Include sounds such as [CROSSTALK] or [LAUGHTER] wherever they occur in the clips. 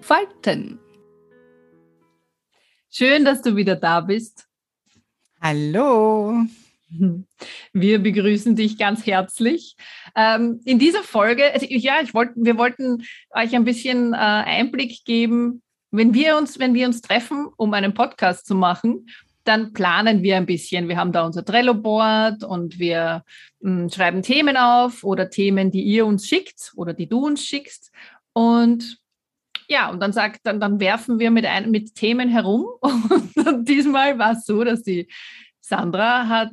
entfalten. Schön, dass du wieder da bist. Hallo. Wir begrüßen dich ganz herzlich. Ähm, in dieser Folge, also ja, ich wollt, wir wollten euch ein bisschen äh, Einblick geben. Wenn wir uns, wenn wir uns treffen, um einen Podcast zu machen, dann planen wir ein bisschen. Wir haben da unser Trello-Board und wir mh, hm, schreiben Themen auf oder Themen, die ihr uns schickt oder die du uns schickst. Und ja, und dann sagt, dann, dann werfen wir mit, ein, mit Themen herum. [LAUGHS] Und diesmal war es so, dass die Sandra hat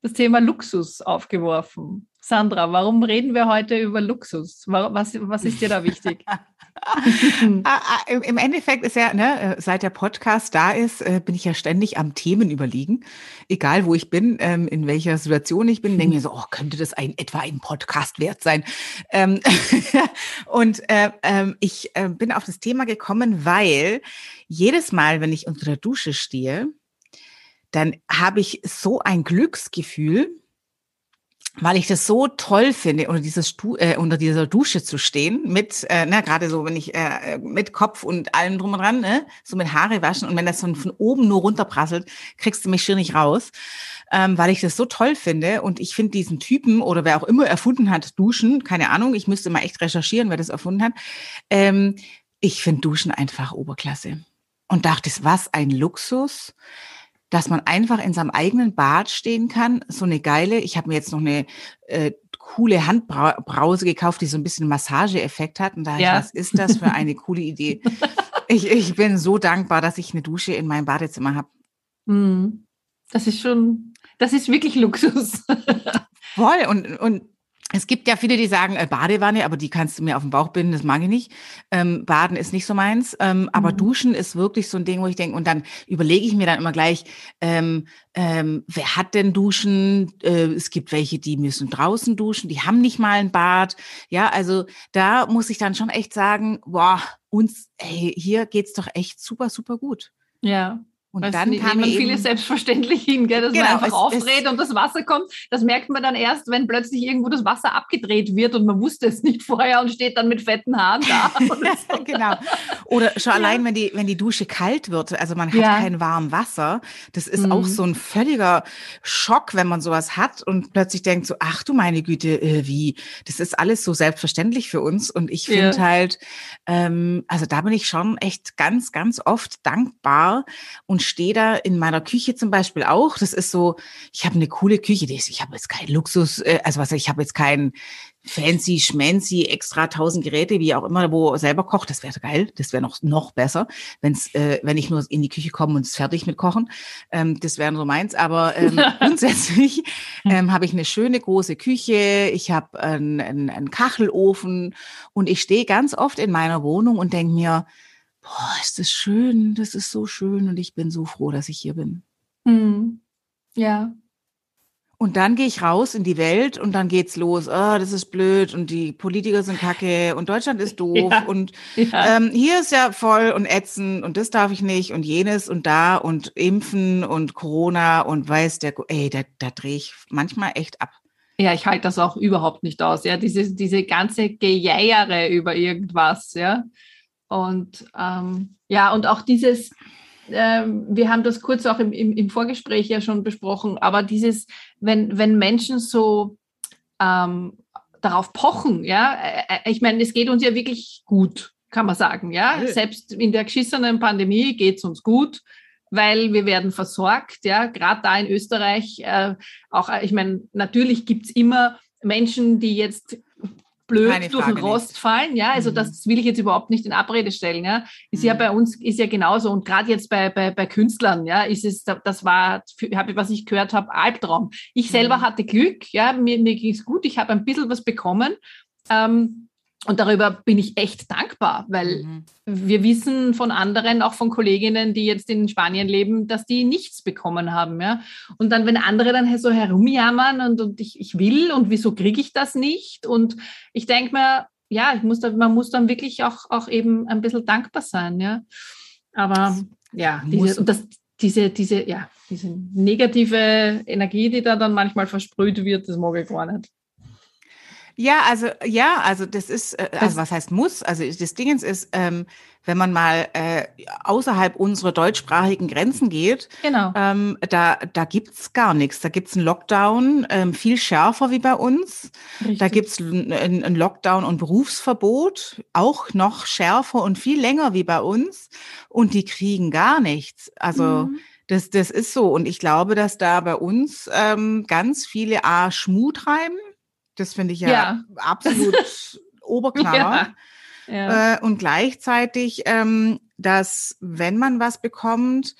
das Thema Luxus aufgeworfen. Sandra, warum reden wir heute über Luxus? Was, was ist dir da wichtig? [LAUGHS] [LAUGHS] Ah, ah, Im Endeffekt ist ja, ne, äh, seit der Podcast da ist, äh, bin ich ja ständig am Themen überlegen. Egal wo ich bin, ähm, in welcher Situation ich bin, denke mir so, oh, könnte das ein, etwa ein Podcast wert sein? Ähm, [LAUGHS] und äh, äh, ich bin auf das Thema gekommen, weil jedes Mal, wenn ich unter der Dusche stehe, dann habe ich so ein Glücksgefühl, weil ich das so toll finde, unter, dieses Stu äh, unter dieser Dusche zu stehen, mit, äh, ne, gerade so, wenn ich äh, mit Kopf und allem drum und dran, ne, so mit Haare waschen und wenn das von, von oben nur runterprasselt, kriegst du mich schier nicht raus, ähm, weil ich das so toll finde und ich finde diesen Typen oder wer auch immer erfunden hat, Duschen, keine Ahnung, ich müsste mal echt recherchieren, wer das erfunden hat, ähm, ich finde Duschen einfach Oberklasse. Und dachte, was ein Luxus dass man einfach in seinem eigenen Bad stehen kann. So eine geile, ich habe mir jetzt noch eine äh, coole Handbrause gekauft, die so ein bisschen Massageeffekt hat. Und da ja. ich, was ist das für eine [LAUGHS] coole Idee? ich, ich bin so dankbar, dass ich eine Dusche in meinem Badezimmer habe. Hm. Das ist schon, das ist wirklich Luxus. [LAUGHS] Voll. Und, und es gibt ja viele, die sagen, äh, Badewanne, aber die kannst du mir auf den Bauch binden, das mag ich nicht. Ähm, Baden ist nicht so meins, ähm, aber mhm. Duschen ist wirklich so ein Ding, wo ich denke, und dann überlege ich mir dann immer gleich, ähm, ähm, wer hat denn Duschen? Äh, es gibt welche, die müssen draußen duschen, die haben nicht mal ein Bad. Ja, also da muss ich dann schon echt sagen, boah, uns, ey, hier geht's doch echt super, super gut. Ja, und weißt, dann kam man vieles selbstverständlich hin, gell, dass genau, man einfach es, aufdreht es, und das Wasser kommt. Das merkt man dann erst, wenn plötzlich irgendwo das Wasser abgedreht wird und man wusste es nicht [LAUGHS] vorher und steht dann mit fetten Haaren da. [LAUGHS] so. genau. Oder schon [LAUGHS] ja. allein, wenn die, wenn die Dusche kalt wird, also man hat ja. kein warmes Wasser, das ist mhm. auch so ein völliger Schock, wenn man sowas hat und plötzlich denkt so, ach du meine Güte, äh, wie, das ist alles so selbstverständlich für uns. Und ich finde ja. halt, ähm, also da bin ich schon echt ganz, ganz oft dankbar und stehe da in meiner Küche zum Beispiel auch. Das ist so, ich habe eine coole Küche. Ich habe jetzt keinen Luxus, äh, also was ich habe jetzt keinen fancy, schmancy, extra tausend Geräte, wie auch immer, wo selber kocht. Das wäre geil. Das wäre noch noch besser, wenn's, äh, wenn ich nur in die Küche komme und es fertig mit kochen. Ähm, das wäre so meins. Aber ähm, [LAUGHS] grundsätzlich ähm, habe ich eine schöne große Küche. Ich habe einen, einen, einen Kachelofen und ich stehe ganz oft in meiner Wohnung und denke mir, boah, ist das schön, das ist so schön und ich bin so froh, dass ich hier bin. Mhm. Ja. Und dann gehe ich raus in die Welt und dann geht's los. Oh, das ist blöd und die Politiker sind kacke und Deutschland ist [LAUGHS] doof ja. und ja. Ähm, hier ist ja voll und ätzend und das darf ich nicht und jenes und da und Impfen und Corona und weiß der, ey, da, da drehe ich manchmal echt ab. Ja, ich halte das auch überhaupt nicht aus. Ja, diese, diese ganze Gejäre über irgendwas, ja. Und ähm, ja, und auch dieses, äh, wir haben das kurz auch im, im, im, Vorgespräch ja schon besprochen, aber dieses, wenn, wenn Menschen so ähm, darauf pochen, ja, äh, äh, ich meine, es geht uns ja wirklich gut, kann man sagen, ja. ja. Selbst in der geschissenen Pandemie geht es uns gut, weil wir werden versorgt, ja, gerade da in Österreich, äh, auch, äh, ich meine, natürlich gibt es immer Menschen, die jetzt blöd Keine durch den Rost nicht. fallen. Ja, also mhm. das will ich jetzt überhaupt nicht in Abrede stellen. Ja, ist mhm. ja bei uns ist ja genauso und gerade jetzt bei, bei, bei Künstlern, ja, ist es, das war, was ich gehört habe, Albtraum. Ich selber mhm. hatte Glück, ja, mir, mir ging es gut, ich habe ein bisschen was bekommen. Ähm, und darüber bin ich echt dankbar, weil mhm. wir wissen von anderen, auch von Kolleginnen, die jetzt in Spanien leben, dass die nichts bekommen haben. Ja? Und dann, wenn andere dann so herumjammern und, und ich, ich will und wieso kriege ich das nicht? Und ich denke mir, ja, ich muss da, man muss dann wirklich auch, auch eben ein bisschen dankbar sein. Ja? Aber ja, diese, und das, diese, diese, ja, diese negative Energie, die da dann manchmal versprüht wird, das mag ich gar nicht. Ja, also ja, also das ist, äh, also was heißt muss? Also das Ding ist, ähm, wenn man mal äh, außerhalb unserer deutschsprachigen Grenzen geht, genau. ähm, da, da gibt's gar nichts. Da gibt's einen Lockdown, ähm, viel schärfer wie bei uns. Richtig. Da gibt's einen, einen Lockdown und Berufsverbot, auch noch schärfer und viel länger wie bei uns. Und die kriegen gar nichts. Also mhm. Das, das ist so. Und ich glaube, dass da bei uns ähm, ganz viele A Schmut treiben das finde ich ja, ja. absolut [LAUGHS] oberklar. Ja. Ja. Äh, und gleichzeitig, ähm, dass wenn man was bekommt,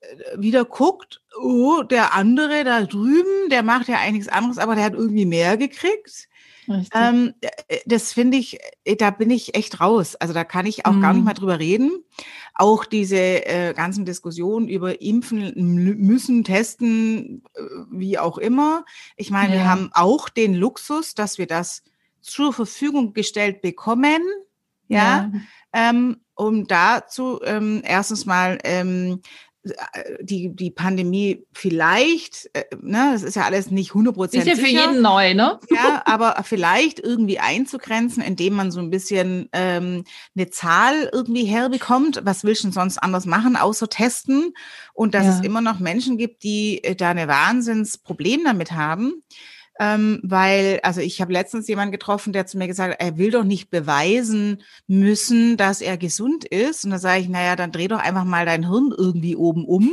äh, wieder guckt, oh, der andere da drüben, der macht ja eigentlich nichts anderes, aber der hat irgendwie mehr gekriegt. Ähm, äh, das finde ich, äh, da bin ich echt raus. Also da kann ich auch mhm. gar nicht mhm. mal drüber reden. Auch diese äh, ganzen Diskussionen über Impfen müssen, testen, äh, wie auch immer. Ich meine, ja. wir haben auch den Luxus, dass wir das zur Verfügung gestellt bekommen. Ja. ja. Ähm, um dazu ähm, erstens mal ähm, die, die Pandemie vielleicht, äh, ne, das ist ja alles nicht 100% Ist ja für jeden neu, ne? Ja, aber vielleicht irgendwie einzugrenzen, indem man so ein bisschen ähm, eine Zahl irgendwie herbekommt. Was willst du denn sonst anders machen, außer testen? Und dass ja. es immer noch Menschen gibt, die äh, da eine Wahnsinnsproblem damit haben. Ähm, weil, also ich habe letztens jemanden getroffen, der zu mir gesagt hat, er will doch nicht beweisen müssen, dass er gesund ist. Und da sage ich, naja, dann dreh doch einfach mal dein Hirn irgendwie oben um.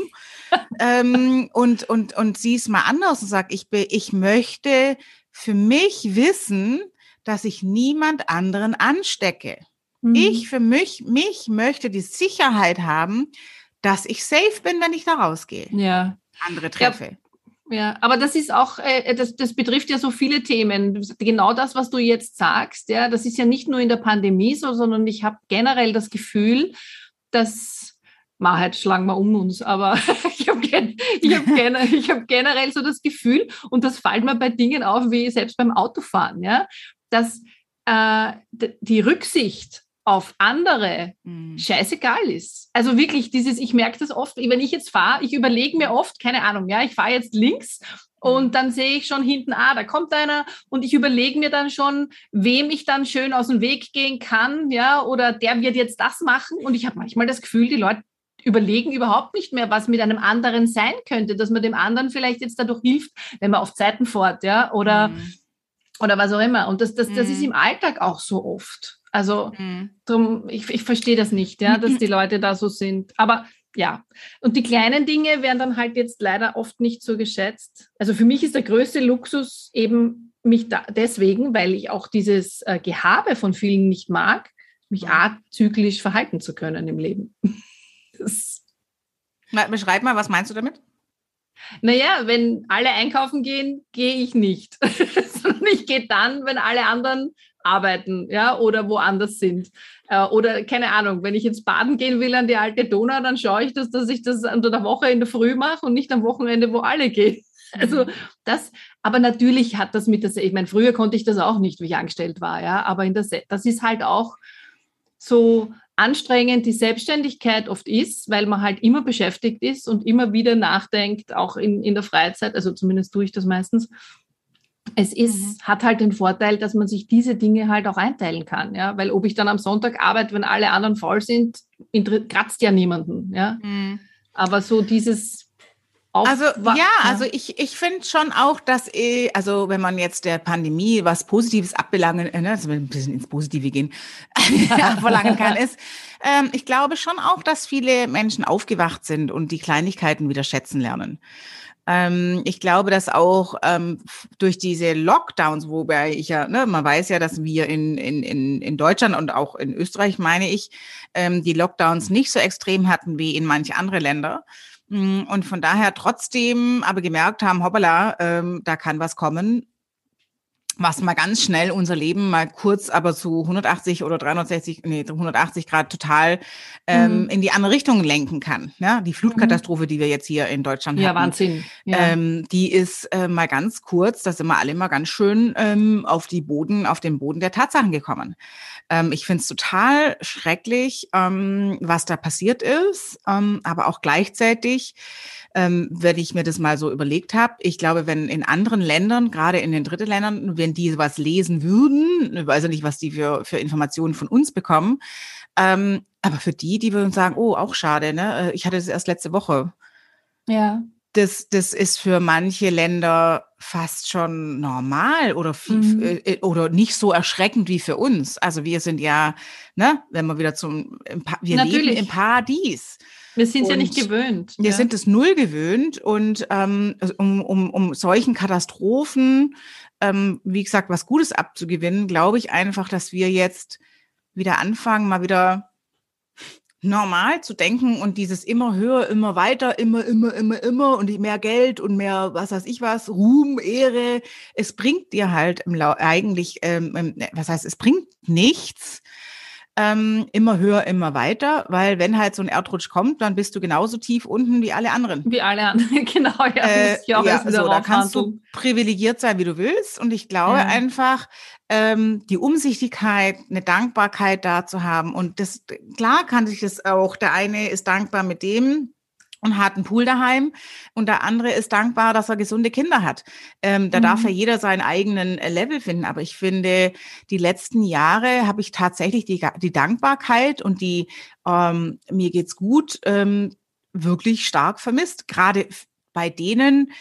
[LAUGHS] ähm, und, und, und sieh es mal anders und sag, ich, ich möchte für mich wissen, dass ich niemand anderen anstecke. Mhm. Ich für mich, mich möchte die Sicherheit haben, dass ich safe bin, wenn ich da rausgehe. Ja. Andere treffe. Ja. Ja, aber das ist auch, äh, das, das betrifft ja so viele Themen. Genau das, was du jetzt sagst, ja, das ist ja nicht nur in der Pandemie so, sondern ich habe generell das Gefühl, dass Wahrheit schlagen wir um uns, aber [LAUGHS] ich habe ich hab generell, [LAUGHS] hab generell so das Gefühl, und das fällt mir bei Dingen auf, wie selbst beim Autofahren, ja, dass äh, die Rücksicht auf andere mhm. scheißegal ist. Also wirklich dieses, ich merke das oft, wenn ich jetzt fahre, ich überlege mir oft, keine Ahnung, ja, ich fahre jetzt links und mhm. dann sehe ich schon hinten, ah, da kommt einer und ich überlege mir dann schon, wem ich dann schön aus dem Weg gehen kann, ja, oder der wird jetzt das machen und ich habe manchmal das Gefühl, die Leute überlegen überhaupt nicht mehr, was mit einem anderen sein könnte, dass man dem anderen vielleicht jetzt dadurch hilft, wenn man auf Zeiten fährt, ja, oder, mhm. oder was auch immer. Und das, das, das ist mhm. im Alltag auch so oft. Also mhm. drum, ich, ich verstehe das nicht, ja, dass die Leute da so sind. Aber ja, und die kleinen Dinge werden dann halt jetzt leider oft nicht so geschätzt. Also für mich ist der größte Luxus eben mich da, deswegen, weil ich auch dieses äh, Gehabe von vielen nicht mag, mich azyklisch verhalten zu können im Leben. [LAUGHS] Das Beschreib mal, was meinst du damit? Naja, wenn alle einkaufen gehen, gehe ich nicht. [LAUGHS] Sondern ich gehe dann, wenn alle anderen arbeiten, ja, oder woanders sind. Äh, oder keine Ahnung, wenn ich jetzt baden gehen will an die alte Donau, dann schaue ich, dass, dass ich das unter der Woche in der Früh mache und nicht am Wochenende, wo alle gehen. Also mhm. das, aber natürlich hat das mit der, ich meine, früher konnte ich das auch nicht, wie ich angestellt war, ja, aber in der, das ist halt auch so anstrengend die Selbstständigkeit oft ist, weil man halt immer beschäftigt ist und immer wieder nachdenkt, auch in, in der Freizeit, also zumindest tue ich das meistens, es ist, mhm. hat halt den Vorteil, dass man sich diese Dinge halt auch einteilen kann, ja, weil ob ich dann am Sonntag arbeite, wenn alle anderen voll sind, kratzt ja niemanden, ja. Mhm. Aber so dieses auf also ja, also ich, ich finde schon auch, dass eh, also wenn man jetzt der Pandemie was Positives abbelangen, äh, also ein bisschen ins Positive gehen, [LAUGHS] verlangen kann, ist, ähm, ich glaube schon auch, dass viele Menschen aufgewacht sind und die Kleinigkeiten wieder schätzen lernen. Ähm, ich glaube, dass auch ähm, durch diese Lockdowns, wobei ich ja, ne, man weiß ja, dass wir in, in, in, Deutschland und auch in Österreich, meine ich, ähm, die Lockdowns nicht so extrem hatten wie in manche andere Länder. Mm, und von daher trotzdem aber gemerkt haben, hoppala, ähm, da kann was kommen was mal ganz schnell unser Leben mal kurz, aber zu 180 oder 360, nee, 180 Grad total ähm, mhm. in die andere Richtung lenken kann. Ja, die Flutkatastrophe, mhm. die wir jetzt hier in Deutschland ja, hatten. Wahnsinn. Ja, ähm, die ist äh, mal ganz kurz, da sind wir alle mal ganz schön ähm, auf die Boden, auf den Boden der Tatsachen gekommen. Ähm, ich finde es total schrecklich, ähm, was da passiert ist, ähm, aber auch gleichzeitig ähm, wenn ich mir das mal so überlegt habe. Ich glaube, wenn in anderen Ländern, gerade in den dritten Ländern, wenn die was lesen würden, ich weiß ja nicht, was die für, für Informationen von uns bekommen, ähm, aber für die, die würden sagen, oh, auch schade, ne? Äh, ich hatte das erst letzte Woche. Ja. Das, das ist für manche Länder fast schon normal oder viel, mhm. Äh, äh, oder nicht so erschreckend wie für uns. Also wir sind ja, ne, wenn wir wieder zum, wir Natürlich. leben im Paradies. Wir sind es ja nicht gewöhnt. Wir ja. sind es null gewöhnt und ähm, also um, um, um solchen Katastrophen, ähm, wie gesagt, was Gutes abzugewinnen, glaube ich einfach, dass wir jetzt wieder anfangen, mal wieder normal zu denken und dieses immer höher, immer weiter, immer, immer, immer, immer und mehr Geld und mehr, was weiß ich was, Ruhm, Ehre, es bringt dir halt im Lau eigentlich, ähm, was heißt, es bringt nichts, ähm, immer höher, immer weiter, weil wenn halt so ein Erdrutsch kommt, dann bist du genauso tief unten wie alle anderen. Wie alle anderen, [LAUGHS] genau, ja. Äh, ja, so, da kannst du privilegiert sein, wie du willst. Und ich glaube ja. einfach, ähm, die Umsichtigkeit, eine Dankbarkeit da zu haben. Und das, klar kann sich das auch, der eine ist dankbar mit dem, und hat einen Pool daheim und der andere ist dankbar, dass er gesunde Kinder hat. Ähm, da mhm. darf ja jeder seinen eigenen äh, Level finden. Aber ich finde, die letzten Jahre habe ich tatsächlich die, die Dankbarkeit und die ähm, mir geht's gut ähm, wirklich stark vermisst. Gerade bei denen,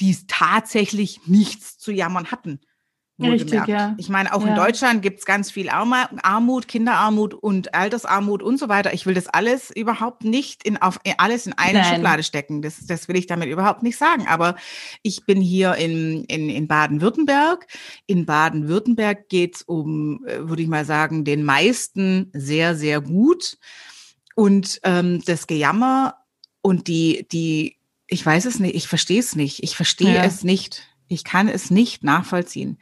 die tatsächlich nichts zu jammern hatten. Richtig, ja. Ich meine, auch ja. in Deutschland gibt es ganz viel Armut, Kinderarmut und Altersarmut und so weiter. Ich will das alles überhaupt nicht in, auf, alles in eine Nein. Schublade stecken. Das, das will ich damit überhaupt nicht sagen. Aber ich bin hier in, in, in Baden-Württemberg. In Baden-Württemberg geht es um, äh, würde ich mal sagen, den meisten sehr, sehr gut. Und ähm, das Gejammer und die, die, ich weiß es nicht, ich verstehe es nicht. Ich verstehe ja. es nicht. Ich kann es nicht nachvollziehen.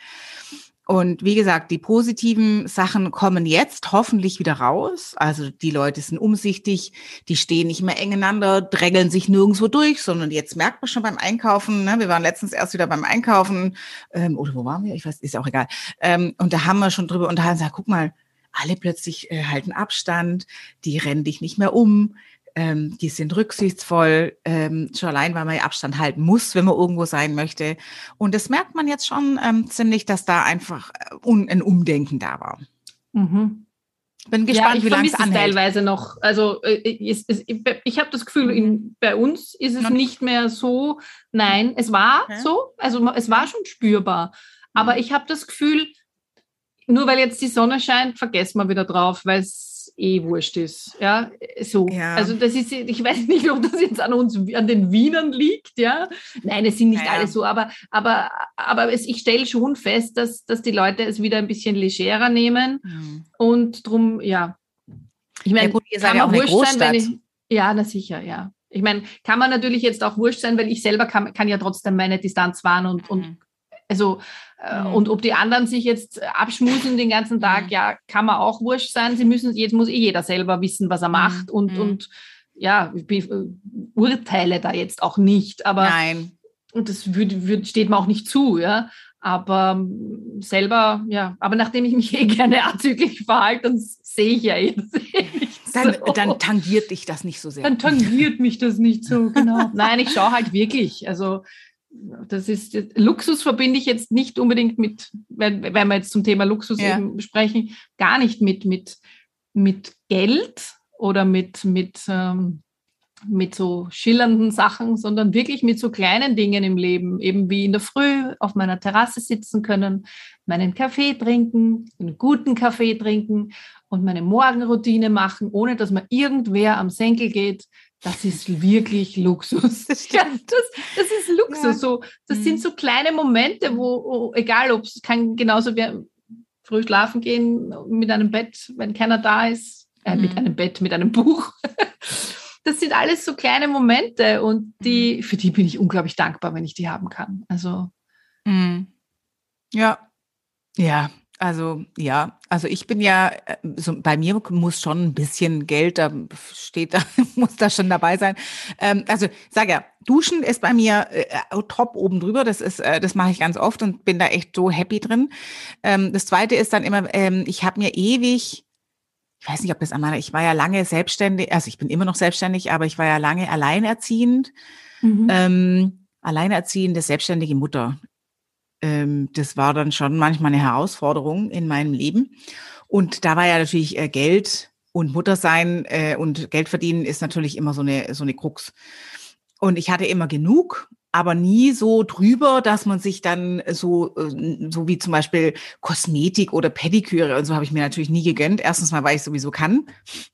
Und wie gesagt, die positiven Sachen kommen jetzt hoffentlich wieder raus. Also die Leute sind umsichtig, die stehen nicht mehr eng einander, drängeln sich nirgendwo durch, sondern jetzt merkt man schon beim Einkaufen, ne, wir waren letztens erst wieder beim Einkaufen, ähm, oder wo waren wir? Ich weiß, ist auch egal. Ähm, und da haben wir schon drüber unterhalten, gesagt, guck mal, alle plötzlich äh, halten Abstand, die rennen dich nicht mehr um, ähm, die sind rücksichtsvoll, ähm, schon allein, weil man ja Abstand halten muss, wenn man irgendwo sein möchte. Und das merkt man jetzt schon ähm, ziemlich, dass da einfach äh, un ein Umdenken da war. Mhm. Bin gespannt, ja, wie lange es anhält. teilweise noch. Also äh, es, es, ich habe das Gefühl, in, bei uns ist es nicht mehr so. Nein, es war okay. so. Also es war schon spürbar. Aber mhm. ich habe das Gefühl, nur weil jetzt die Sonne scheint, vergessen wir wieder drauf, weil es eh wurscht ist. Ja, so. Ja. Also das ist, ich weiß nicht, ob das jetzt an uns, an den Wienern liegt, ja. Nein, es sind nicht naja. alle so, aber, aber, aber es, ich stelle schon fest, dass, dass die Leute es wieder ein bisschen legerer nehmen mhm. und drum, ja. Ich meine, ja, gut, ihr seid ja auch wurscht sein, wenn ich, ja, na sicher, ja. Ich meine, kann man natürlich jetzt auch wurscht sein, weil ich selber kann, kann ja trotzdem meine Distanz wahren und, mhm. und also äh, mhm. Und ob die anderen sich jetzt abschmusen den ganzen Tag, mhm. ja, kann man auch wurscht sein. Sie müssen, jetzt muss eh jeder selber wissen, was er mhm. macht. Mhm. Und, und ja, ich äh, urteile da jetzt auch nicht. Aber Nein. Und das würd, würd, steht mir auch nicht zu, ja. Aber ähm, selber, ja, aber nachdem ich mich eh [LAUGHS] gerne anzüglich verhalte, dann sehe ich ja eh, das eh dann, so. dann tangiert dich das nicht so sehr. Dann tangiert mich das nicht so, genau. [LAUGHS] Nein, ich schaue halt wirklich. Also das ist Luxus verbinde ich jetzt nicht unbedingt mit, wenn, wenn wir jetzt zum Thema Luxus ja. eben sprechen, gar nicht mit, mit, mit Geld oder mit, mit, ähm, mit so schillernden Sachen, sondern wirklich mit so kleinen Dingen im Leben, eben wie in der Früh auf meiner Terrasse sitzen können, meinen Kaffee trinken, einen guten Kaffee trinken und meine Morgenroutine machen, ohne dass mir irgendwer am Senkel geht, das ist wirklich Luxus. Das, [LAUGHS] ja, das, das ist Luxus. Ja. So, das mhm. sind so kleine Momente, wo, wo egal ob es kann genauso wie früh schlafen gehen mit einem Bett, wenn keiner da ist, äh, mhm. mit einem Bett, mit einem Buch. [LAUGHS] Das sind alles so kleine Momente und die, mhm. für die bin ich unglaublich dankbar, wenn ich die haben kann. Also mhm. ja, Ja, also ja, also ich bin ja, äh, so, bei mir muss schon ein bisschen Geld, da steht da, [LAUGHS] muss da schon dabei sein. Ähm, also sag ja, Duschen ist bei mir äh, top oben drüber, das ist, äh, das mache ich ganz oft und bin da echt so happy drin. Ähm, das zweite ist dann immer, ähm, ich habe mir ewig, ich weiß nicht, ob das einmal, ich war ja lange selbstständig, also ich bin immer noch selbstständig, aber ich war ja lange alleinerziehend. Mhm. Ähm, alleinerziehende, selbstständige Mutter ähm, das war dann schon manchmal eine Herausforderung in meinem Leben. Und da war ja natürlich äh, Geld und Muttersein äh, und Geld verdienen ist natürlich immer so eine, so eine Krux. Und ich hatte immer genug aber nie so drüber, dass man sich dann so, äh, so wie zum Beispiel Kosmetik oder Pediküre und so habe ich mir natürlich nie gegönnt. Erstens mal, weil ich sowieso kann.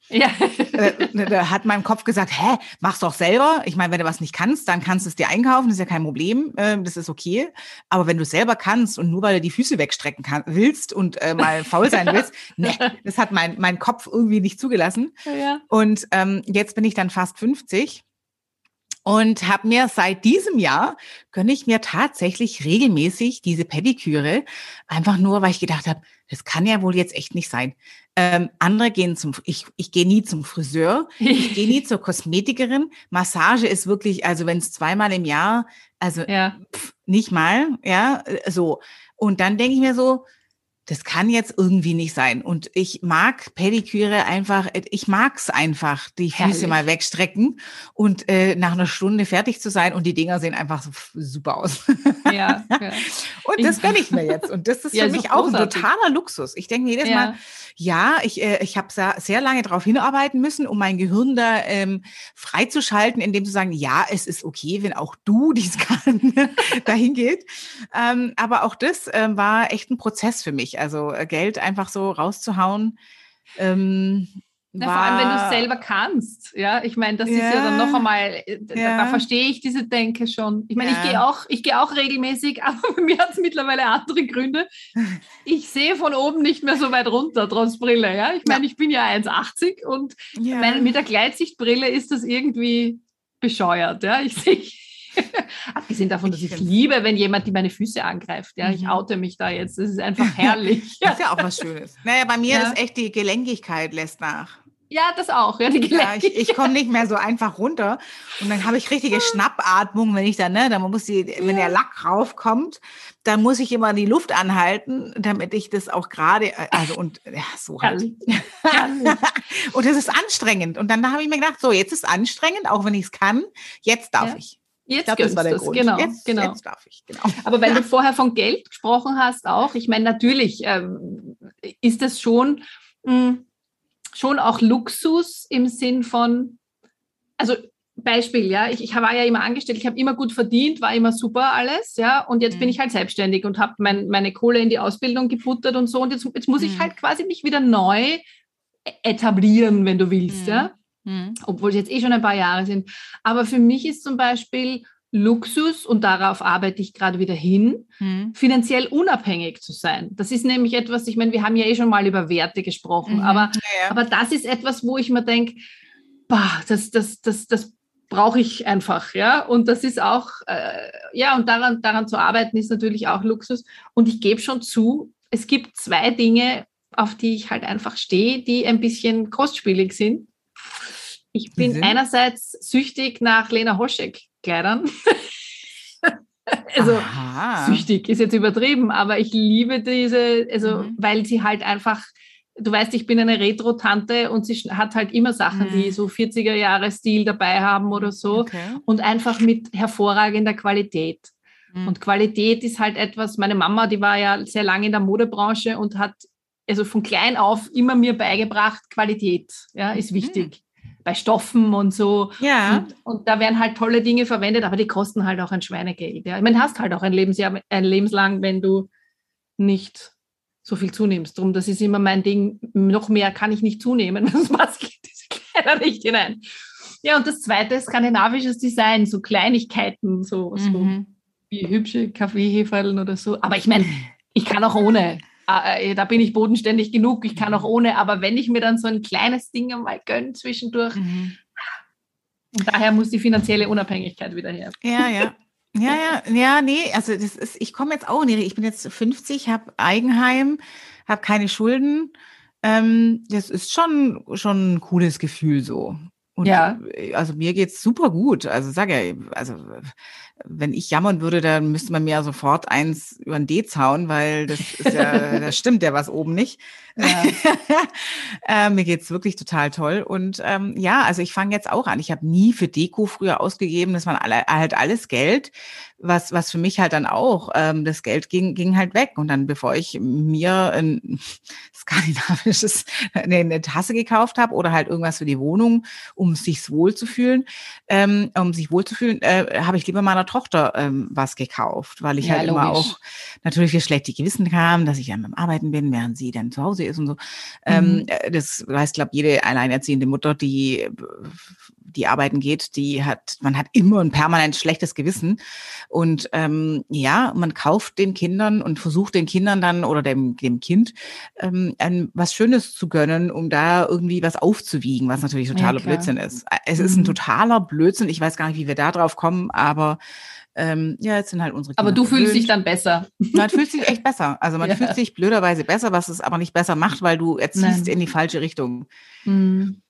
Ja. Äh, ne, da hat mein Kopf gesagt, hä, mach's doch selber. Ich meine, wenn du was nicht kannst, dann kannst du es dir einkaufen, das ist ja kein Problem, ähm, das ist okay. Aber wenn du selber kannst und nur weil du die Füße wegstrecken kann, willst und äh, mal faul sein [LAUGHS] willst, ne, das hat mein, mein Kopf irgendwie nicht zugelassen. Ja. Und ähm, jetzt bin ich dann fast 50 und habe mir seit diesem Jahr gönne ich mir tatsächlich regelmäßig diese Pediküre, einfach nur, weil ich gedacht habe, das kann ja wohl jetzt echt nicht sein. Ähm, andere gehen zum, ich, ich gehe nie zum Friseur, ich gehe nie [LAUGHS] zur Kosmetikerin. Massage ist wirklich, also wenn es zweimal im Jahr, also ja. pff, nicht mal, ja, so. Und dann denke ich mir so, das kann jetzt irgendwie nicht sein. Und ich mag Pediküre einfach, ich mag's einfach, die Füße Herrlich. mal wegstrecken und äh, nach einer Stunde fertig zu sein und die Dinger sehen einfach so super aus. Ja. ja. [LAUGHS] und das gönne [LAUGHS] ich mir jetzt. Und das ist ja, für mich auch ein totaler Luxus. Ich denke jedes ja. Mal, ja, ich, äh, ich habe sehr lange darauf hinarbeiten müssen, um mein Gehirn da ähm, freizuschalten, indem zu sagen, ja, es ist okay, wenn auch du [LAUGHS] dies kann, dahin geht. Ähm, aber auch das ähm, war echt ein Prozess für mich. Also äh, Geld einfach so rauszuhauen. Ähm, ja, vor allem, wenn du es selber kannst. Ja, ich meine, das ja, ist ja dann noch einmal, äh, da, ja. da verstehe ich diese Denke schon. Ich meine, ich gehe auch, ich gehe auch regelmäßig, [LAUGHS] aber bei mir hat es mittlerweile andere Gründe. Ich sehe von oben nicht mehr so weit runter, trotz Brille. Ja, ich meine, ich bin ja 1,80 und meine, mit der Gleitsichtbrille ist das irgendwie bescheuert. Ja, ich sehe [LAUGHS] Abgesehen davon, dass ich, ich liebe, wenn jemand die meine Füße angreift. Ja, ich mhm. oute mich da jetzt. Das ist einfach herrlich. das [LAUGHS] ist ja auch was Schönes. Naja, bei mir ja. ist echt die Gelenkigkeit lässt nach. Ja, das auch, ja, die ja, ich, ich komme nicht mehr so einfach runter. Und dann habe ich richtige Schnappatmung, wenn ich dann, ne, dann muss die, wenn der Lack raufkommt, dann muss ich immer die Luft anhalten, damit ich das auch gerade, also und ja, so halt. [LAUGHS] und es ist anstrengend. Und dann habe ich mir gedacht, so, jetzt ist anstrengend, auch wenn ich es kann, jetzt darf ja. ich. Jetzt glaub, das war der Grund. Genau, jetzt, genau. jetzt darf ich. Genau. [LAUGHS] Aber wenn ja. du vorher von Geld gesprochen hast, auch, ich meine, natürlich ähm, ist das schon, mh, hm, schon auch Luxus im Sinn von, also Beispiel, ja, ich, ich war ja immer angestellt, ich habe immer gut verdient, war immer super alles, ja, und jetzt mhm. bin ich halt selbstständig und habe mein, meine Kohle in die Ausbildung gebuttert und so, und jetzt, jetzt muss mhm. ich halt quasi mich wieder neu e-, etablieren, wenn du willst, mhm. ja. Mhm. Obwohl es jetzt eh schon ein paar Jahre sind. Aber für mich ist zum Beispiel Luxus, und darauf arbeite ich gerade wieder hin, mhm. finanziell unabhängig zu sein. Das ist nämlich etwas, ich meine, wir haben ja eh schon mal über Werte gesprochen, mhm. aber, ja, aber das ist etwas, wo ich mir denke, das, das, das, das brauche ich einfach, ja. Und das ist auch, äh, ja, und daran, daran zu arbeiten ist natürlich auch Luxus. Und ich gebe schon zu, es gibt zwei Dinge, auf die ich halt einfach stehe, die ein bisschen kostspielig sind. Ich bin mhm. einerseits süchtig nach Lena Hoschek-Kleidern. [LAUGHS] also Aha. süchtig ist jetzt übertrieben, aber ich liebe diese, also mhm. weil sie halt einfach, du weißt, ich bin eine Retro-Tante und sie hat halt immer Sachen, mhm. die so 40er Jahre Stil dabei haben oder so okay. und einfach mit hervorragender Qualität. Mhm. Und Qualität ist halt etwas, meine Mama, die war ja sehr lange in der Modebranche und hat also von klein auf immer mir beigebracht, Qualität ja, ist mhm. wichtig bei Stoffen und so. Ja. Und, und, da werden halt tolle Dinge verwendet, aber die kosten halt auch ein Schweinegeld. Ja. Ich meine, hast halt auch ein Lebensjahr, ein lebenslang, wenn du nicht so viel zunimmst. Drum, das ist immer mein Ding. Noch mehr kann ich nicht zunehmen, [LAUGHS] sonst passt [LAUGHS] diese Kleider nicht hinein. Ja, und das zweite ist skandinavisches Design, so Kleinigkeiten, so, mhm. so wie hübsche Kaffeeheferln oder so. Aber ich meine, ich kann auch ohne. Äh, da bin ich bodenständig genug, ich kann auch ohne, aber wenn ich mir dann so ein kleines Ding mal gönne zwischendurch, mhm. und daher muss die finanzielle Unabhängigkeit wieder her. Ja, ja. Ja, ja, ja, nee, also das ist, ich komme jetzt auch nicht. Ich bin jetzt 50, habe Eigenheim, habe keine Schulden. Ähm, das ist schon, schon ein cooles Gefühl so. Und ja. also mir geht's super gut. Also sag ja, also wenn ich jammern würde, dann müsste man mir ja sofort eins über den D-Zaun, weil das ist ja, [LAUGHS] da stimmt ja was oben nicht. Ja. [LAUGHS] äh, mir geht's wirklich total toll. Und ähm, ja, also ich fange jetzt auch an. Ich habe nie für Deko früher ausgegeben. Das waren alle, halt alles Geld, was, was für mich halt dann auch, ähm, das Geld ging, ging halt weg. Und dann, bevor ich mir ein [LAUGHS] skandinavisches, eine, eine Tasse gekauft habe oder halt irgendwas für die Wohnung, um sich wohlzufühlen, ähm, um sich wohlzufühlen, äh, habe ich lieber meiner Tochter ähm, was gekauft, weil ich ja, halt logisch. immer auch natürlich für schlechte Gewissen kam, dass ich dann beim Arbeiten bin, während sie dann zu Hause ist und so. Ähm, mhm. Ähm, das weiß, glaube jede alleinerziehende Mutter, die die arbeiten geht, die hat, man hat immer ein permanent schlechtes Gewissen. Und ähm, ja, man kauft den Kindern und versucht den Kindern dann oder dem, dem Kind ähm, ein, was Schönes zu gönnen, um da irgendwie was aufzuwiegen, was natürlich totaler ja, Blödsinn ist. Es mhm. ist ein mhm. totaler Blödsinn. Ich weiß gar nicht, wie wir da drauf kommen, aber ähm, ja, jetzt sind halt unsere Kinder. Aber du fühlst dich dann besser. Man fühlt sich echt besser. Also man [LAUGHS] ja. fühlt sich blöderweise besser, was es aber nicht besser macht, weil du erziehst Nein. in die falsche Richtung. Mhm.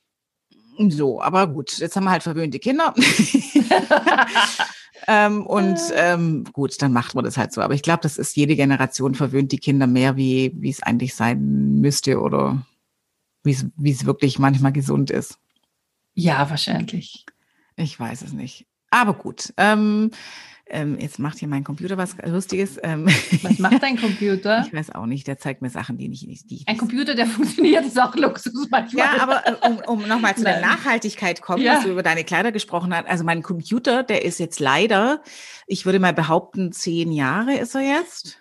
So, aber gut, jetzt haben wir halt verwöhnte Kinder. [LAUGHS] ähm, und ähm, gut, dann macht man das halt so. Aber ich glaube, das ist jede Generation verwöhnt die Kinder mehr, wie wie es eigentlich sein müsste oder wie es wie es wirklich manchmal gesund ist. Ja, wahrscheinlich. Ich weiß es nicht. Aber gut. Ähm, ähm, jetzt macht hier mein Computer was Lustiges. Ähm, was macht dein Computer? [LAUGHS] Ich weiß auch nicht. Der zeigt mir Sachen, die nicht. Die ich Ein Computer, der [LAUGHS] funktioniert, ist auch Luxus manchmal. Ja, aber äh, um, um nochmal zu Nein. der Nachhaltigkeit kommen, ja. was du über deine Kleider gesprochen hast. Also mein Computer, der ist jetzt leider, ich würde mal behaupten, zehn Jahre ist er jetzt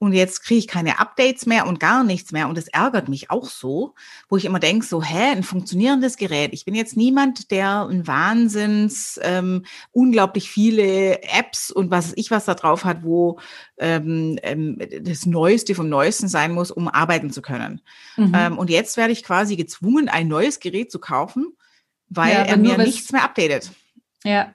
und jetzt kriege ich keine Updates mehr und gar nichts mehr und es ärgert mich auch so, wo ich immer denke, so, hä, ein funktionierendes Gerät. Ich bin jetzt niemand, der ein Wahnsinns, ähm, unglaublich viele Apps und was ich was da drauf hat, wo ähm, ähm, das Neueste vom Neuesten sein muss, um arbeiten zu können. Mhm. Ähm, und jetzt werde ich quasi gezwungen, ein neues Gerät zu kaufen, weil ja, er mir nichts mehr updatet. Ja,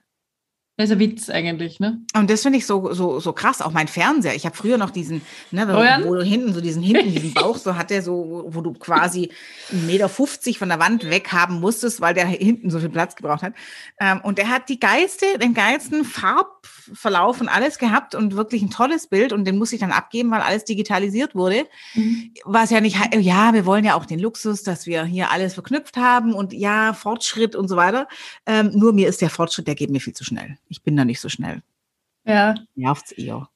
das ist ein Witz eigentlich, ne? Und das finde ich so, so, so krass. Auch mein Fernseher. Ich habe früher noch diesen, ne, wo, wo du hinten so diesen hinten, diesen [LAUGHS] Bauch so hat der so, wo du quasi 1,50 Meter von der Wand weghaben musstest, weil der hinten so viel Platz gebraucht hat. Ähm, und der hat die geilste, den geilsten Farbverlauf und alles gehabt und wirklich ein tolles Bild. Und den muss ich dann abgeben, weil alles digitalisiert wurde. Mhm. Was ja nicht, ja, wir wollen ja auch den Luxus, dass wir hier alles verknüpft haben und ja, Fortschritt und so weiter. Ähm, nur mir ist der Fortschritt, der geht mir viel zu schnell. Ich bin da nicht so schnell. Ja. Nervt's eher.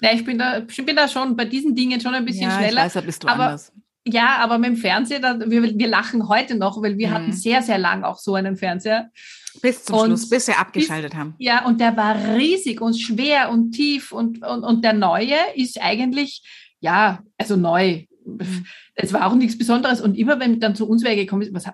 Ja, ich bin da, ich bin da schon bei diesen Dingen schon ein bisschen ja, schneller. Ich weiß, da bist du aber, anders. Ja, aber mit dem Fernseher, da, wir, wir lachen heute noch, weil wir mhm. hatten sehr, sehr lang auch so einen Fernseher. Bis zum und Schluss, bis wir abgeschaltet bis, haben. Ja, und der war riesig und schwer und tief und, und, und der neue ist eigentlich, ja, also neu. Mhm. Es war auch nichts Besonderes. Und immer, wenn dann zu uns wer gekommen ist, was,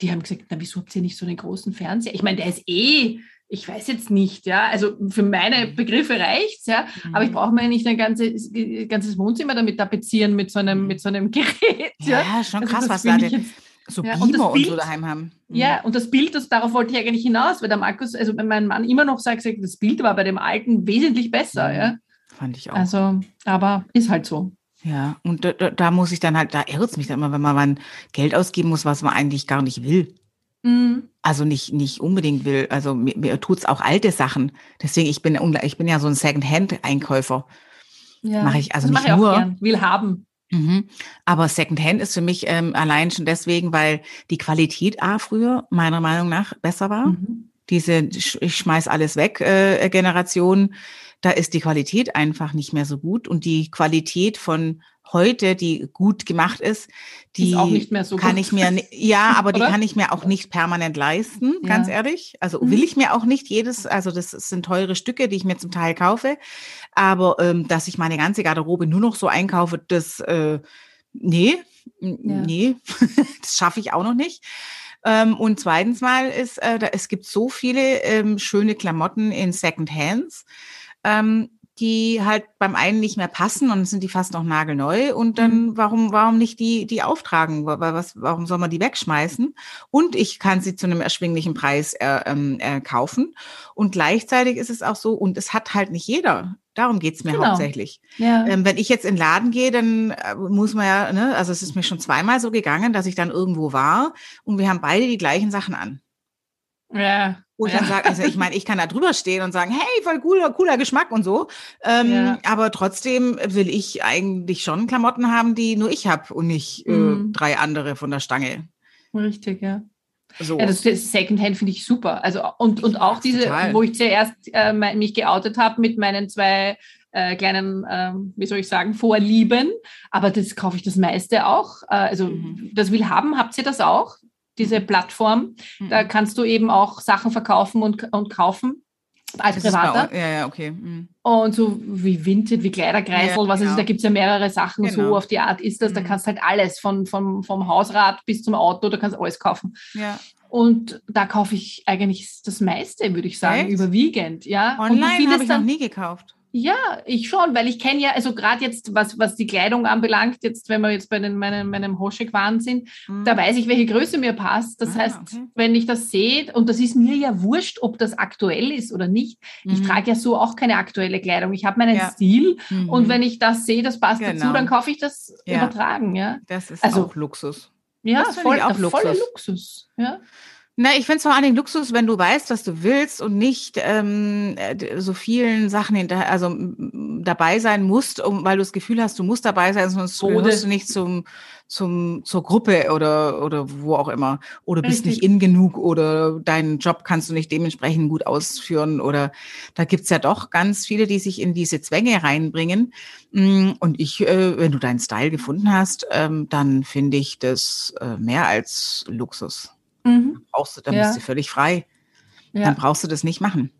die haben gesagt, na, wieso habt ihr nicht so einen großen Fernseher? Ich meine, der ist eh ich weiß jetzt nicht, ja, also für meine mhm. Begriffe reicht's, ja, mhm. aber ich brauche mir nicht ein ganzes, ganzes Wohnzimmer damit tapezieren mit so einem, mhm. mit so einem [LAUGHS] Gerät. Ja, ja schon also krass, was da jetzt, so ja, und, und, so daheim haben. Mhm. Ja, und das Bild, das, darauf wollte ich eigentlich hinaus, weil der Markus, also wenn mein Mann immer noch sagt, das Bild war bei dem alten wesentlich besser, mhm. ja. Fand ich auch. Also, aber ist halt so. Ja, und da, da muss ich dann halt, da irrt es mich dann immer, wenn man mal Geld ausgeben muss, was man eigentlich gar nicht will. Mhm. Also nicht, nicht unbedingt will. Also mir, mir tut's auch alte Sachen. Deswegen, ich bin, ich bin ja so ein Second-Hand-Einkäufer. Ja, mache ich also nicht ich nur. Gern. Will haben. Mhm. Aber Secondhand ist für mich ähm, allein schon deswegen, weil die Qualität A früher meiner Meinung nach besser war. Mhm. Diese ich schmeiß alles weg äh, Generation, da ist die Qualität einfach nicht mehr so gut und die Qualität von heute, die gut gemacht ist, die ist so kann gut. ich mir ja, [LAUGHS] aber die kann ich mir auch nicht permanent leisten, ja. ganz ehrlich. Also mhm. will ich mir auch nicht jedes, also das sind teure Stücke, die ich mir zum Teil kaufe, aber ähm, dass ich meine ganze Garderobe nur noch so einkaufe, das äh, nee, ja. nee, [LAUGHS] das schaffe ich auch noch nicht. Ähm, und zweitens mal ist, äh, da, es gibt so viele ähm, schöne Klamotten in Second Hands. Ähm, die halt beim einen nicht mehr passen und sind die fast noch nagelneu. Und dann, mhm. warum, warum nicht die, die auftragen? Was, warum soll man die wegschmeißen? Und ich kann sie zu einem erschwinglichen Preis äh, ähm, äh, kaufen. Und gleichzeitig ist es auch so, und es hat halt nicht jeder. Darum geht's mir genau. hauptsächlich. Ja. Ähm, wenn ich jetzt in den Laden gehe, dann äh, muss man ja, ne, also es ist mir schon zweimal so gegangen, dass ich dann irgendwo war und wir haben beide die gleichen Sachen an. Ja. Wo ich ja. dann sage, also ich meine, ich kann da drüber stehen und sagen, hey, voll cooler, cooler Geschmack und so. Ähm, ja. Aber trotzdem will ich eigentlich schon Klamotten haben, die nur ich habe und nicht äh, mhm. drei andere von der Stange. Richtig, ja. So. Ja, das, das Secondhand finde ich super. Also und, und auch diese, Total. wo ich zuerst äh, mich geoutet habe mit meinen zwei äh, kleinen, äh, wie soll ich sagen, Vorlieben. Aber das kaufe ich das meiste auch. Äh, also mhm. das will haben, habt ihr das auch? Diese mhm. Plattform. Mhm. Da kannst du eben auch Sachen verkaufen und, und kaufen als das Privater. ja, ja, okay. Mhm. Und so wie Vinted, wie Kleiderkreisel, ja, was genau. ist, da gibt es ja mehrere Sachen, genau. so auf die Art ist das. Da mhm. kannst halt alles, von, von, vom Hausrad bis zum Auto, da kannst alles kaufen. Ja. Und da kaufe ich eigentlich das meiste, würde ich sagen, Echt? überwiegend. Ja. Online habe ich noch nie gekauft. Ja, ich schon, weil ich kenne ja, also gerade jetzt, was, was die Kleidung anbelangt, jetzt, wenn wir jetzt bei den, meinem, meinem Hoschek-Waren sind, mhm. da weiß ich, welche Größe mir passt. Das ah, heißt, okay. wenn ich das sehe, und das ist mir ja wurscht, ob das aktuell ist oder nicht. Mhm. Ich trage ja so auch keine aktuelle Kleidung. Ich habe meinen ja. Stil mhm. und wenn ich das sehe, das passt genau. dazu, dann kaufe ich das ja. übertragen. Ja? Das ist also, auch Luxus. Ja, voll, auch Luxus. voller Luxus. Ja. Na, ich finde es vor allen Dingen Luxus, wenn du weißt, was du willst und nicht ähm, so vielen Sachen hinter, also dabei sein musst, um, weil du das Gefühl hast, du musst dabei sein, sonst Mode. gehörst du nicht zum, zum, zur Gruppe oder, oder wo auch immer. Oder bist Richtig. nicht in genug oder deinen Job kannst du nicht dementsprechend gut ausführen. Oder da gibt's ja doch ganz viele, die sich in diese Zwänge reinbringen. Mm, und ich, äh, wenn du deinen Style gefunden hast, ähm, dann finde ich das äh, mehr als Luxus. Mhm. Brauchst du, dann ja. bist du völlig frei. Ja. Dann brauchst du das nicht machen.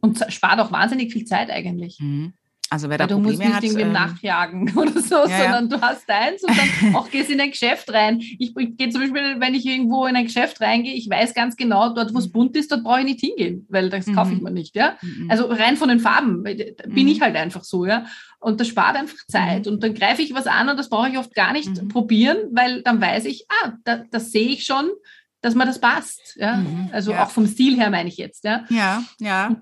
Und spart auch wahnsinnig viel Zeit eigentlich. Mhm. Also wer da du Probleme musst nicht hat, irgendwie ähm, nachjagen [LAUGHS] oder so, ja, sondern du hast eins und dann [LAUGHS] auch gehst in ein Geschäft rein. Ich, ich gehe zum Beispiel, wenn ich irgendwo in ein Geschäft reingehe, ich weiß ganz genau, dort wo es mhm. bunt ist, dort brauche ich nicht hingehen, weil das mhm. kaufe ich mhm. mir nicht. Ja? Mhm. Also rein von den Farben bin mhm. ich halt einfach so, ja. Und das spart einfach Zeit. Und dann greife ich was an und das brauche ich oft gar nicht probieren, weil dann weiß ich, ah, da, das sehe ich schon, dass man das passt. Ja? Mhm, also ja. auch vom Stil her meine ich jetzt. Ja, ja. ja.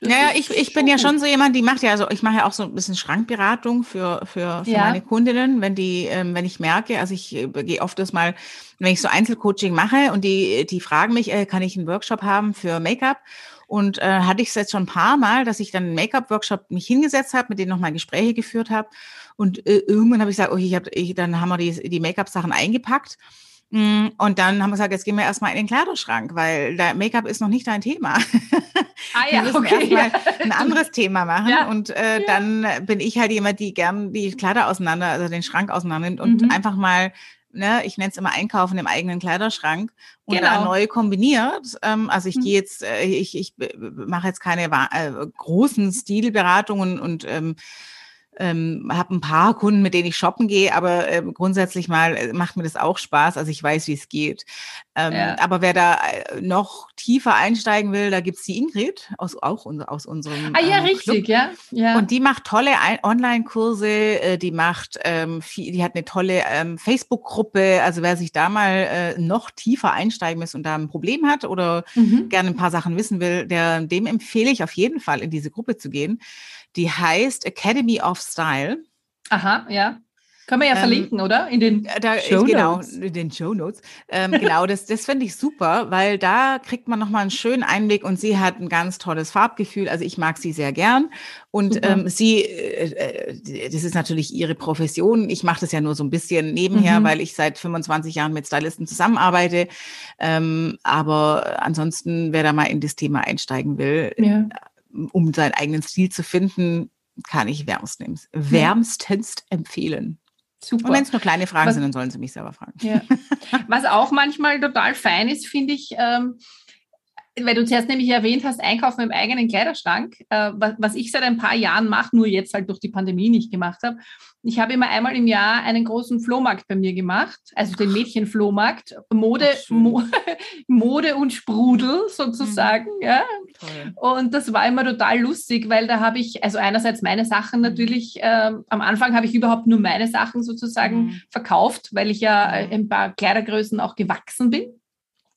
Naja, ich, ich bin ja schon so jemand, die macht ja, also ich mache ja auch so ein bisschen Schrankberatung für, für, für ja. meine Kundinnen, wenn die, ähm, wenn ich merke, also ich äh, gehe oft das mal, wenn ich so Einzelcoaching mache und die, die fragen mich, äh, kann ich einen Workshop haben für Make-up? Und äh, hatte ich es jetzt schon ein paar Mal, dass ich dann einen Make-up-Workshop mich hingesetzt habe, mit denen nochmal Gespräche geführt habe. Und äh, irgendwann habe ich gesagt, oh, ich hab, ich, dann haben wir die, die Make-up-Sachen eingepackt. Mm, und dann haben wir gesagt, jetzt gehen wir erstmal in den Kleiderschrank, weil Make-up ist noch nicht dein Thema. [LAUGHS] Ah ja, wir müssen okay. erstmal ein anderes Thema machen. Ja. Und äh, ja. dann bin ich halt jemand, die gern die Kleider auseinander, also den Schrank auseinander nimmt und mhm. einfach mal Ne, ich nenne es immer Einkaufen im eigenen Kleiderschrank und genau. da neu kombiniert. Ähm, also ich mhm. gehe jetzt, äh, ich, ich mache jetzt keine äh, großen Stilberatungen und ähm, ähm, habe ein paar Kunden, mit denen ich shoppen gehe, aber äh, grundsätzlich mal äh, macht mir das auch Spaß. Also ich weiß, wie es geht. Ähm, ja. Aber wer da äh, noch tiefer einsteigen will, da gibt's die Ingrid aus auch aus unserem. Ah ja, ähm, richtig, ja. ja. Und die macht tolle Online-Kurse. Äh, die macht, ähm, viel, die hat eine tolle ähm, Facebook-Gruppe. Also wer sich da mal äh, noch tiefer einsteigen muss und da ein Problem hat oder mhm. gerne ein paar Sachen wissen will, der dem empfehle ich auf jeden Fall in diese Gruppe zu gehen. Die heißt Academy of Style. Aha, ja. Können wir ja ähm, verlinken, oder? In den äh, da, Show Genau, in den Show Notes. Ähm, genau, das, das finde ich super, weil da kriegt man nochmal einen schönen Einblick und sie hat ein ganz tolles Farbgefühl. Also ich mag sie sehr gern. Und ähm, sie, äh, äh, das ist natürlich ihre Profession. Ich mache das ja nur so ein bisschen nebenher, mhm. weil ich seit 25 Jahren mit Stylisten zusammenarbeite. Ähm, aber ansonsten, wer da mal in das Thema einsteigen will, ja um seinen eigenen Stil zu finden, kann ich wärmstens, wärmstens empfehlen. Super. Und wenn es nur kleine Fragen Was, sind, dann sollen sie mich selber fragen. Ja. [LAUGHS] Was auch manchmal total fein ist, finde ich, ähm, weil du zuerst nämlich erwähnt hast, Einkaufen im eigenen Kleiderschrank, äh, was, was, ich seit ein paar Jahren mache, nur jetzt halt durch die Pandemie nicht gemacht habe. Ich habe immer einmal im Jahr einen großen Flohmarkt bei mir gemacht, also den Mädchenflohmarkt, Mode, Mo [LAUGHS] Mode und Sprudel sozusagen. Mhm. Ja. Toll. Und das war immer total lustig, weil da habe ich, also einerseits meine Sachen mhm. natürlich, äh, am Anfang habe ich überhaupt nur meine Sachen sozusagen mhm. verkauft, weil ich ja mhm. ein paar Kleidergrößen auch gewachsen bin.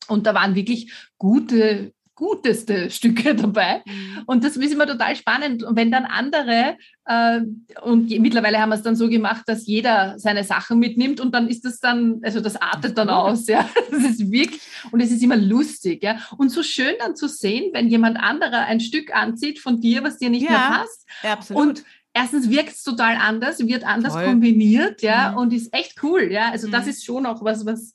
Und da waren wirklich gute, guteste [LAUGHS] Stücke dabei. Mhm. Und das ist immer total spannend. Und wenn dann andere, äh, und mittlerweile haben wir es dann so gemacht, dass jeder seine Sachen mitnimmt und dann ist das dann, also das artet dann aus, ja. [LAUGHS] Das ist wirklich, und es ist immer lustig, ja. Und so schön dann zu sehen, wenn jemand anderer ein Stück anzieht von dir, was dir nicht ja, mehr passt. Ja, absolut. Und erstens wirkt es total anders, wird anders Voll. kombiniert, ja, mhm. und ist echt cool, ja. Also mhm. das ist schon auch was, was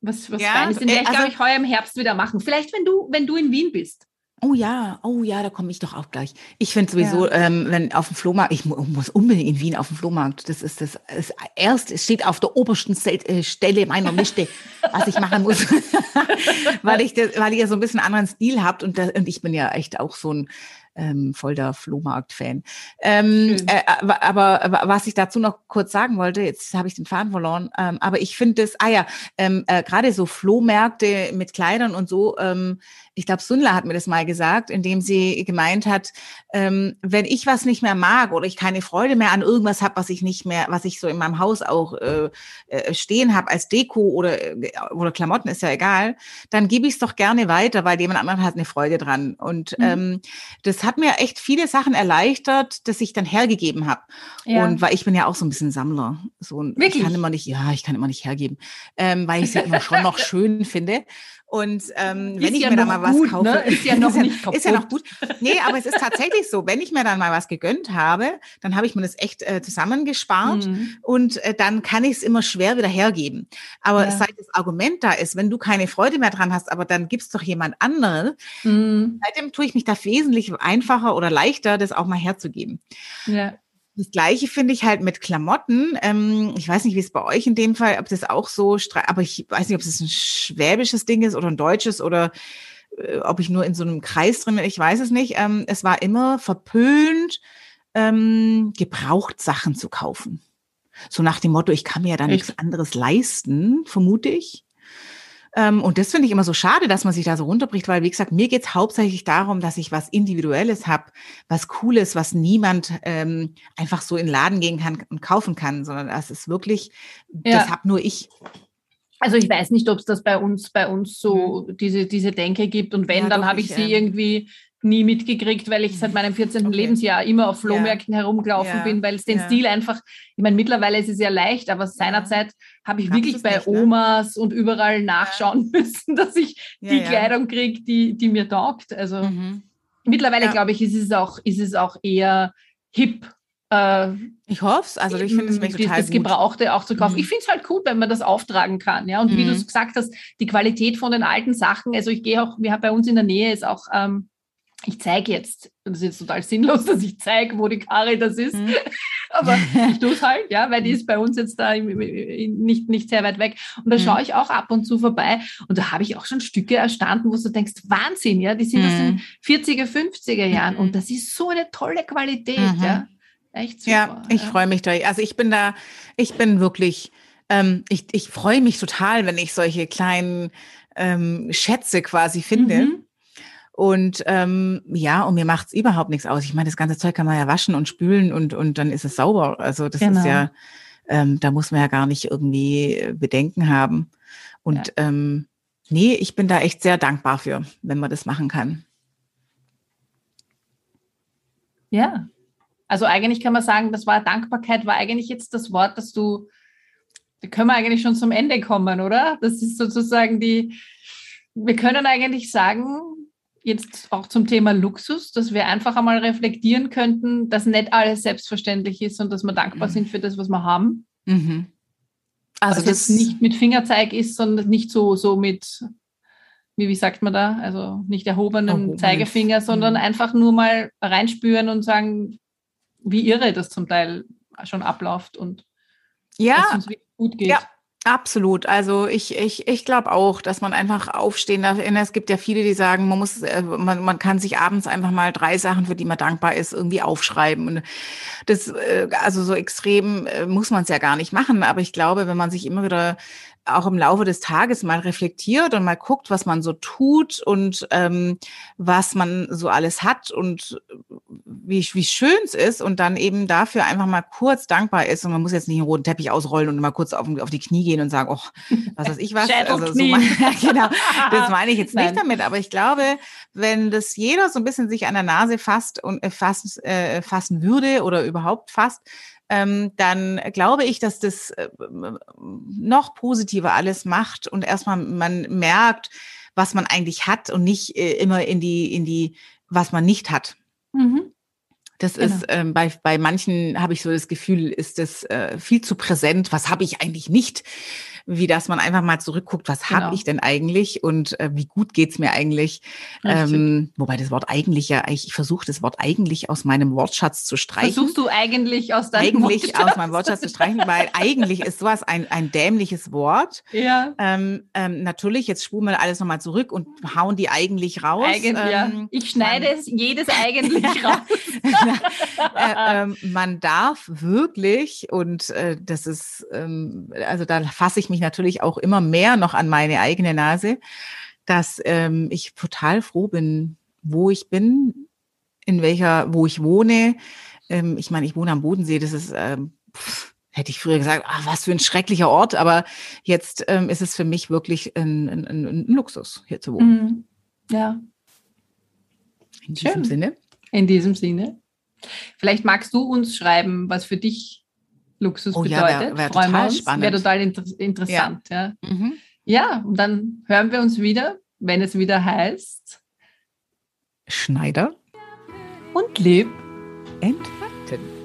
was, was ja, Feines. Den werde ich, also, glaube ich, heuer im Herbst wieder machen. Vielleicht, wenn du, wenn du in Wien bist. Oh ja, oh ja, da komme ich doch auch gleich. Ich finde sowieso, ja. ähm, wenn auf dem Flohmarkt, ich muss unbedingt in Wien auf dem Flohmarkt. Das ist das, das erst, es steht auf der obersten äh, Stelle meiner Liste, [LAUGHS] was ich machen muss, [LAUGHS] weil ich das, weil ihr so ein bisschen anderen Stil habt und, das, und ich bin ja echt auch so ein ähm, voll der Flohmarkt-Fan. Ähm, äh, aber, aber, was ich dazu noch kurz sagen wollte, jetzt habe ich den Faden verloren, ähm, aber ich finde das, ah ja, ähm, äh, gerade so Flohmärkte mit Kleidern und so, ähm, ich glaube, Sundler hat mir das mal gesagt, indem sie gemeint hat, ähm, wenn ich was nicht mehr mag oder ich keine Freude mehr an irgendwas habe, was ich nicht mehr, was ich so in meinem Haus auch äh, äh stehen habe als Deko oder, äh, oder Klamotten, ist ja egal, dann gebe ich es doch gerne weiter, weil jemand anderes hat eine Freude dran. Und mhm. ähm, das hat mir echt viele Sachen erleichtert, dass ich dann hergegeben habe. Ja. Und weil ich bin ja auch so ein bisschen Sammler. So, Wirklich? Ich kann immer nicht, ja, ich kann immer nicht hergeben, ähm, weil ich es ja immer schon noch [LAUGHS] schön finde. Und ähm, wenn ich ja mir dann mal was gut, kaufe, ne? ist ja noch [LAUGHS] nicht kaputt. Ist ja noch gut. Nee, aber es ist tatsächlich so, wenn ich mir dann mal was gegönnt habe, dann habe ich mir das echt äh, zusammengespart mhm. und äh, dann kann ich es immer schwer wieder hergeben. Aber ja. seit das Argument da ist, wenn du keine Freude mehr dran hast, aber dann gibst doch jemand anderen, mhm. seitdem tue ich mich da wesentlich einfacher oder leichter, das auch mal herzugeben. Ja. Das Gleiche finde ich halt mit Klamotten. Ähm, ich weiß nicht, wie es bei euch in dem Fall, ob das auch so, aber ich weiß nicht, ob es ein schwäbisches Ding ist oder ein deutsches oder äh, ob ich nur in so einem Kreis drin bin. Ich weiß es nicht. Ähm, es war immer verpönt, ähm, gebraucht Sachen zu kaufen. So nach dem Motto, ich kann mir ja da nichts anderes leisten, vermute ich. Ähm, und das finde ich immer so schade, dass man sich da so runterbricht, weil, wie gesagt, mir geht es hauptsächlich darum, dass ich was Individuelles habe, was Cooles, was niemand ähm, einfach so in den Laden gehen kann und kaufen kann, sondern das ist wirklich, ja. das habe nur ich. Also ich weiß nicht, ob es das bei uns, bei uns so mhm. diese, diese Denke gibt. Und wenn, ja, dann habe ich sie ähm, irgendwie nie mitgekriegt, weil ich seit meinem 14. Okay. Lebensjahr immer auf Flohmärkten ja. herumgelaufen ja. bin, weil es den ja. Stil einfach, ich meine, mittlerweile ist es ja leicht, aber seinerzeit habe ich wirklich bei nicht, ne? Omas und überall nachschauen [LAUGHS] müssen, dass ich die Kleidung kriege, die, die mir taugt. Also mhm. mittlerweile, glaube ich, ist es auch, ist es auch eher hip. Äh, ich hoffe es, also ich finde es total Das Gebrauchte auch zu kaufen. Mhm. Ich finde es halt gut, wenn man das auftragen kann. Ja, und mhm. wie du es gesagt hast, die Qualität von den alten Sachen. Also ich gehe auch, wir haben bei uns in der Nähe ist auch ähm, ich zeige jetzt, das ist jetzt total sinnlos, dass ich zeige, wo die Karre das ist, mhm. [LAUGHS] aber ich [LAUGHS] tue es halt, ja, weil die ist bei uns jetzt da nicht, nicht sehr weit weg. Und da mhm. schaue ich auch ab und zu vorbei und da habe ich auch schon Stücke erstanden, wo du denkst, Wahnsinn, ja, die sind mhm. aus den 40er, 50er Jahren und das ist so eine tolle Qualität, mhm. ja. Echt super. Ja, ich ja. freue mich da. Also ich bin da, ich bin wirklich, ähm, ich, ich freue mich total, wenn ich solche kleinen ähm, Schätze quasi finde. Und ähm, ja, und mir macht's überhaupt nichts aus. Ich meine, das ganze Zeug kann man ja waschen und spülen und, und dann ist es sauber. Also das genau. ist ja, ähm, da muss man ja gar nicht irgendwie Bedenken haben. Und ja. ähm, nee, ich bin da echt sehr dankbar für, wenn man das machen kann. Ja, also eigentlich kann man sagen, das war Dankbarkeit, war eigentlich jetzt das Wort, dass du, da können wir eigentlich schon zum Ende kommen, oder? Das ist sozusagen die, wir können eigentlich sagen, jetzt auch zum Thema Luxus, dass wir einfach einmal reflektieren könnten, dass nicht alles selbstverständlich ist und dass wir dankbar mhm. sind für das, was wir haben. Mhm. Also das nicht mit Fingerzeig ist, sondern nicht so, so mit, wie, wie sagt man da, also nicht erhobenem Erhobenes. Zeigefinger, sondern mhm. einfach nur mal reinspüren und sagen, wie irre das zum Teil schon abläuft und ja. dass es uns gut geht. Ja. Absolut. Also ich, ich, ich glaube auch, dass man einfach aufstehen darf. Es gibt ja viele, die sagen, man muss, äh, man, man kann sich abends einfach mal drei Sachen, für die man dankbar ist, irgendwie aufschreiben. Und das, äh, also so extrem äh, muss man es ja gar nicht machen. Aber ich glaube, wenn man sich immer wieder auch im Laufe des Tages mal reflektiert und mal guckt, was man so tut und ähm, was man so alles hat und wie, wie schön es ist und dann eben dafür einfach mal kurz dankbar ist und man muss jetzt nicht einen roten Teppich ausrollen und mal kurz auf, auf die Knie gehen und sagen, oh, was weiß ich was. also so mein, [LAUGHS] genau, das meine ich jetzt nicht Nein. damit, aber ich glaube, wenn das jeder so ein bisschen sich an der Nase fasst und äh, fassen, äh, fassen würde oder überhaupt fasst, ähm, dann glaube ich, dass das äh, noch positiver alles macht und erstmal man merkt, was man eigentlich hat und nicht äh, immer in die, in die, was man nicht hat. Mhm. Das genau. ist ähm, bei, bei manchen habe ich so das Gefühl, ist das äh, viel zu präsent. Was habe ich eigentlich nicht? Wie dass man einfach mal zurückguckt, was genau. habe ich denn eigentlich und äh, wie gut geht's mir eigentlich. Ähm, wobei das Wort eigentlich ja, ich, ich versuche das Wort eigentlich aus meinem Wortschatz zu streichen. Versuchst du eigentlich aus deinem Eigentlich Wortschatz? aus meinem Wortschatz zu streichen, weil eigentlich ist sowas ein, ein dämliches Wort. Ja. Ähm, ähm, natürlich, jetzt spulen wir alles nochmal zurück und hauen die eigentlich raus. Eigen, ja. Ähm, ich schneide es jedes eigentlich [LAUGHS] raus. äh, ähm, man darf wirklich, und äh, das ist, ähm, also da fasse ich mich mich natürlich auch immer mehr noch an meine eigene Nase, dass ähm, ich total froh bin, wo ich bin, in welcher, wo ich wohne. Ähm, ich meine, ich wohne am Bodensee, das ist, ähm, pff, hätte ich früher gesagt, ach, was für ein schrecklicher Ort, aber jetzt ähm, ist es für mich wirklich ein, ein, ein, Luxus, hier zu wohnen. Mhm. Ja. In diesem Schön. Sinne. In diesem Sinne. Vielleicht magst du uns schreiben, was für dich Luxus oh, bedeutet. Ja, wär, wär Freuen wir uns. Wäre total inter interessant. Ja. Ja. Mhm. ja, und dann hören wir uns wieder, wenn es wieder heißt Schneider und Leb entfalten.